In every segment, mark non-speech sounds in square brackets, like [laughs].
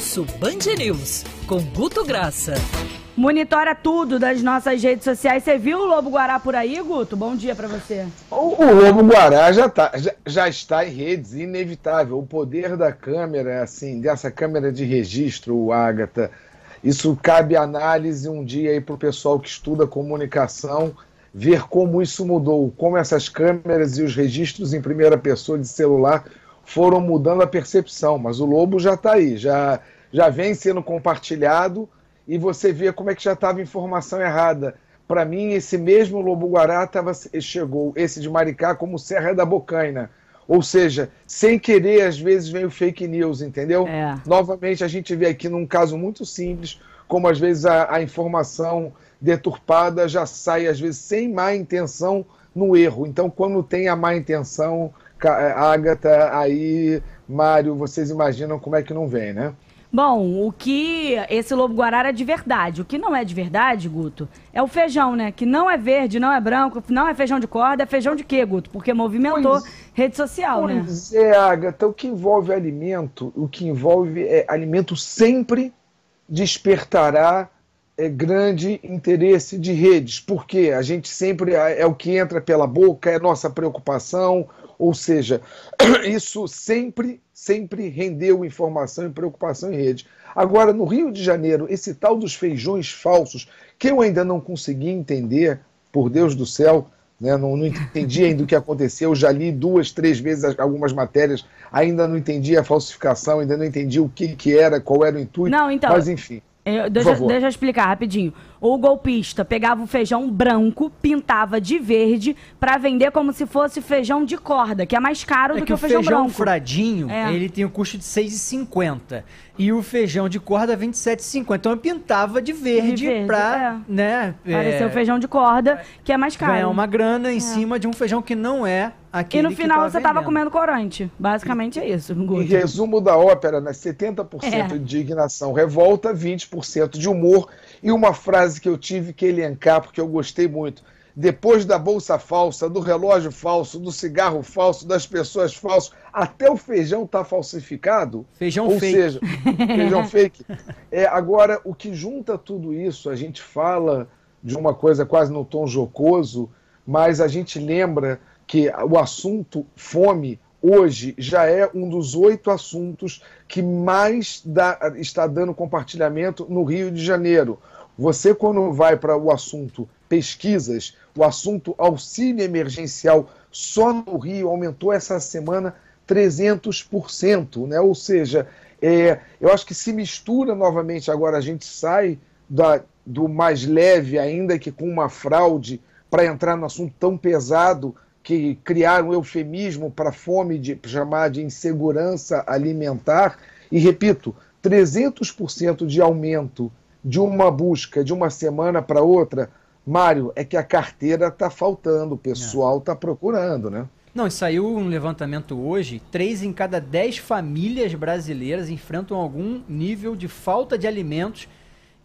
Pulso Band News, com Guto Graça. Monitora tudo das nossas redes sociais. Você viu o Lobo Guará por aí, Guto? Bom dia para você. O, o, Lobo Guará já, tá, já, já, está em redes, inevitável. O poder da câmera, assim, dessa câmera de registro, o Ágata, isso cabe análise um dia aí para o pessoal que estuda comunicação, ver como isso mudou, como essas câmeras e os registros em primeira pessoa de celular foram mudando a percepção. Mas o Lobo já está aí, já, já vem sendo compartilhado e você vê como é que já estava informação errada. Para mim, esse mesmo Lobo Guará tava, chegou, esse de Maricá, como Serra da Bocaina. Ou seja, sem querer, às vezes vem o fake news, entendeu? É. Novamente, a gente vê aqui num caso muito simples, como às vezes a, a informação deturpada já sai, às vezes, sem má intenção no erro. Então, quando tem a má intenção, Agatha, aí, Mário, vocês imaginam como é que não vem, né? Bom, o que esse lobo guarara é de verdade. O que não é de verdade, Guto, é o feijão, né? Que não é verde, não é branco, não é feijão de corda, é feijão de quê, Guto? Porque movimentou pois, rede social, pois né? Pois é, Agatha, o que envolve alimento, o que envolve é, alimento sempre despertará é, grande interesse de redes, porque a gente sempre é, é o que entra pela boca, é nossa preocupação, ou seja, [clears throat] isso sempre, sempre rendeu informação e preocupação em rede. Agora, no Rio de Janeiro, esse tal dos feijões falsos, que eu ainda não consegui entender, por Deus do céu, né, não, não entendi ainda o que aconteceu, já li duas, três vezes algumas matérias, ainda não entendi a falsificação, ainda não entendi o que, que era, qual era o intuito, não, então, mas enfim. Eu, deixa, deixa eu explicar rapidinho. O golpista pegava o feijão branco, pintava de verde para vender como se fosse feijão de corda, que é mais caro é do que, que o feijão, feijão branco. fradinho, é. ele tem o custo de 6,50 e o feijão de corda vem de 7,50. Então eu pintava de verde, de verde pra, é. né, parecer o é, feijão de corda, que é mais caro. Ganhar uma grana em é. cima de um feijão que não é aquele E no final você estava comendo corante. Basicamente é isso. Em resumo da ópera, né, 70% é. de indignação, revolta, 20% de humor e uma frase que eu tive que elencar, porque eu gostei muito. Depois da bolsa falsa, do relógio falso, do cigarro falso, das pessoas falsas, até o feijão está falsificado. Feijão Ou fake. seja, feijão fake. [laughs] É, agora, o que junta tudo isso, a gente fala de uma coisa quase no tom jocoso, mas a gente lembra que o assunto fome hoje já é um dos oito assuntos que mais dá, está dando compartilhamento no Rio de Janeiro. Você, quando vai para o assunto pesquisas, o assunto auxílio emergencial só no Rio aumentou essa semana 300%, né? Ou seja, é, eu acho que se mistura novamente agora, a gente sai da, do mais leve, ainda que com uma fraude, para entrar no assunto tão pesado que criaram um eufemismo para fome, de chamar de insegurança alimentar. E repito, 300% de aumento de uma busca de uma semana para outra, Mário, é que a carteira está faltando, o pessoal está é. procurando, né? Não, e saiu um levantamento hoje: três em cada dez famílias brasileiras enfrentam algum nível de falta de alimentos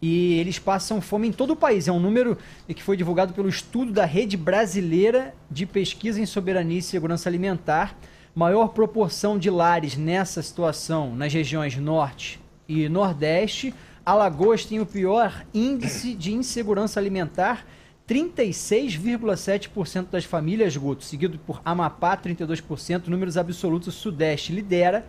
e eles passam fome em todo o país. É um número que foi divulgado pelo estudo da Rede Brasileira de Pesquisa em Soberania e Segurança Alimentar. Maior proporção de lares nessa situação nas regiões Norte e Nordeste Alagoas tem o pior índice de insegurança alimentar, 36,7% das famílias, Guto, seguido por Amapá, 32%, números absolutos, Sudeste lidera.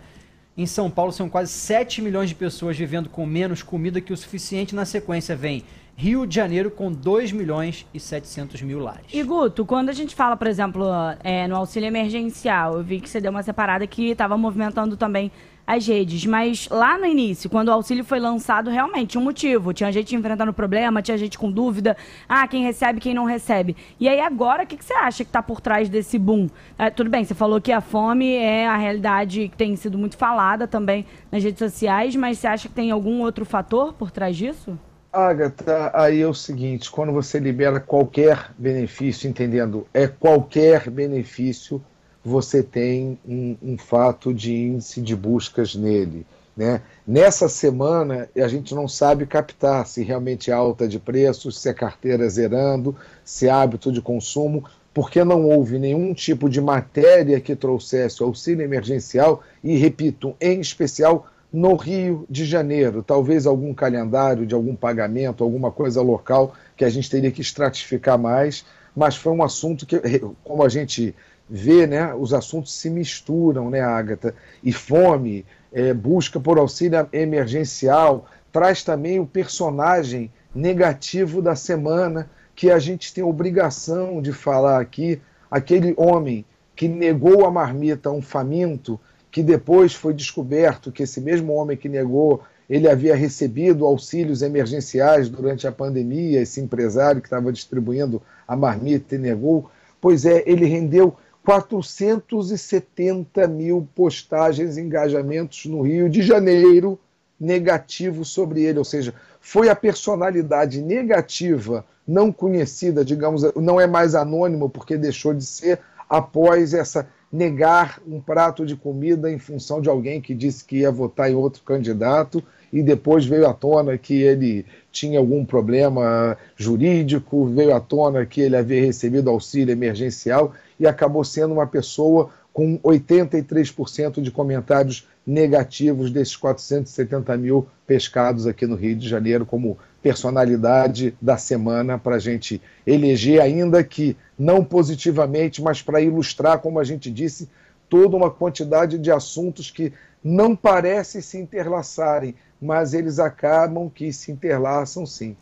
Em São Paulo são quase 7 milhões de pessoas vivendo com menos comida que o suficiente. Na sequência vem Rio de Janeiro com 2 milhões e 700 mil lares. E Guto, quando a gente fala, por exemplo, é, no auxílio emergencial, eu vi que você deu uma separada que estava movimentando também as redes. Mas lá no início, quando o auxílio foi lançado, realmente tinha um motivo. Tinha gente enfrentando problema, tinha gente com dúvida. Ah, quem recebe, quem não recebe. E aí agora, o que, que você acha que está por trás desse boom? É, tudo bem, você falou que a fome é a realidade que tem sido muito falada também nas redes sociais, mas você acha que tem algum outro fator por trás disso? Agatha, aí é o seguinte, quando você libera qualquer benefício, entendendo, é qualquer benefício você tem um, um fato de índice de buscas nele. Né? Nessa semana, a gente não sabe captar se realmente é alta de preços, se é carteira zerando, se é hábito de consumo, porque não houve nenhum tipo de matéria que trouxesse auxílio emergencial e, repito, em especial no Rio de Janeiro. Talvez algum calendário de algum pagamento, alguma coisa local que a gente teria que estratificar mais, mas foi um assunto que, como a gente vê, né, os assuntos se misturam, né, Agatha? E fome, é, busca por auxílio emergencial, traz também o personagem negativo da semana, que a gente tem obrigação de falar aqui, aquele homem que negou a marmita a um faminto, que depois foi descoberto que esse mesmo homem que negou, ele havia recebido auxílios emergenciais durante a pandemia, esse empresário que estava distribuindo a marmita e negou. Pois é, ele rendeu 470 mil postagens, engajamentos no Rio de Janeiro negativos sobre ele, ou seja, foi a personalidade negativa, não conhecida, digamos, não é mais anônimo porque deixou de ser após essa negar um prato de comida em função de alguém que disse que ia votar em outro candidato e depois veio à tona que ele tinha algum problema jurídico, veio à tona que ele havia recebido auxílio emergencial e acabou sendo uma pessoa com 83% de comentários negativos desses 470 mil pescados aqui no Rio de Janeiro como personalidade da semana para a gente eleger, ainda que não positivamente, mas para ilustrar, como a gente disse, toda uma quantidade de assuntos que não parecem se interlaçarem, mas eles acabam que se interlaçam sim.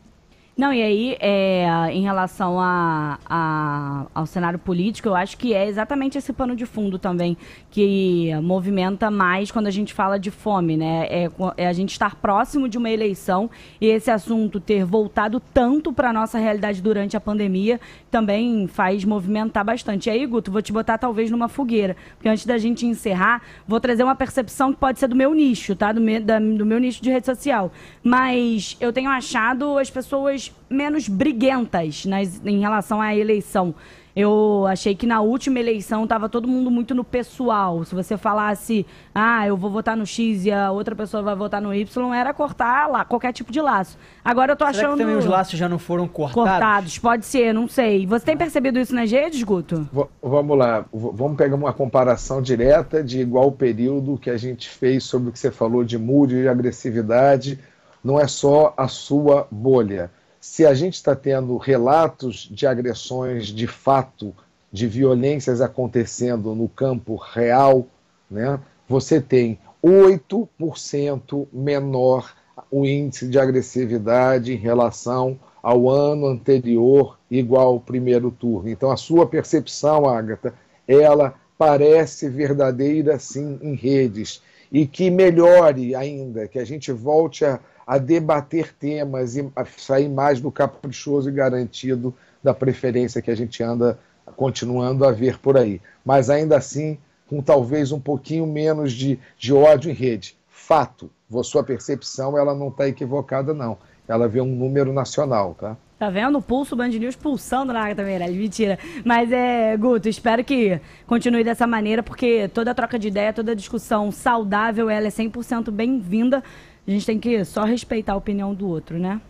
Não, e aí, é, em relação a, a, ao cenário político, eu acho que é exatamente esse pano de fundo também que movimenta mais quando a gente fala de fome, né? É, é a gente estar próximo de uma eleição e esse assunto ter voltado tanto para a nossa realidade durante a pandemia também faz movimentar bastante. E aí, Guto, vou te botar talvez numa fogueira, porque antes da gente encerrar, vou trazer uma percepção que pode ser do meu nicho, tá? Do, da, do meu nicho de rede social. Mas eu tenho achado as pessoas menos briguentas nas, em relação à eleição. Eu achei que na última eleição estava todo mundo muito no pessoal. Se você falasse, ah, eu vou votar no X e a outra pessoa vai votar no Y, era cortar lá qualquer tipo de laço. Agora eu tô Será achando. Que também os laços já não foram cortados? Cortados, pode ser, não sei. Você tem percebido isso nas redes, Guto? V vamos lá, v vamos pegar uma comparação direta de igual período que a gente fez sobre o que você falou de mood e agressividade. Não é só a sua bolha se a gente está tendo relatos de agressões de fato, de violências acontecendo no campo real, né, você tem 8% menor o índice de agressividade em relação ao ano anterior, igual ao primeiro turno. Então, a sua percepção, Agatha, ela parece verdadeira, sim, em redes. E que melhore ainda, que a gente volte a a debater temas e sair mais do caprichoso e garantido da preferência que a gente anda continuando a ver por aí. Mas ainda assim, com talvez um pouquinho menos de, de ódio em rede. Fato, sua percepção ela não está equivocada, não. Ela vê um número nacional, tá? Tá vendo? O pulso Band News pulsando na Agatha Meirelles. Mentira. Mas é, Guto, espero que continue dessa maneira, porque toda troca de ideia, toda discussão saudável, ela é 100% bem-vinda. A gente tem que só respeitar a opinião do outro, né?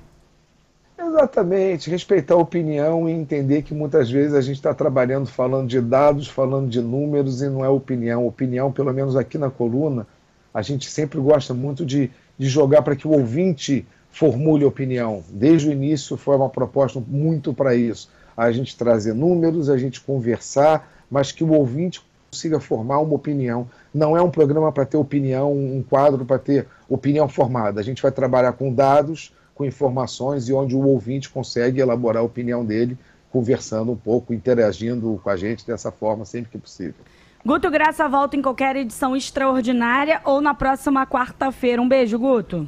Exatamente, respeitar a opinião e entender que muitas vezes a gente está trabalhando falando de dados, falando de números e não é opinião. Opinião, pelo menos aqui na coluna, a gente sempre gosta muito de, de jogar para que o ouvinte formule opinião. Desde o início foi uma proposta muito para isso. A gente trazer números, a gente conversar, mas que o ouvinte consiga formar uma opinião. Não é um programa para ter opinião, um quadro para ter opinião formada. A gente vai trabalhar com dados, com informações e onde o ouvinte consegue elaborar a opinião dele, conversando um pouco, interagindo com a gente dessa forma sempre que possível. Guto Graça volta em qualquer edição extraordinária ou na próxima quarta-feira. Um beijo, Guto.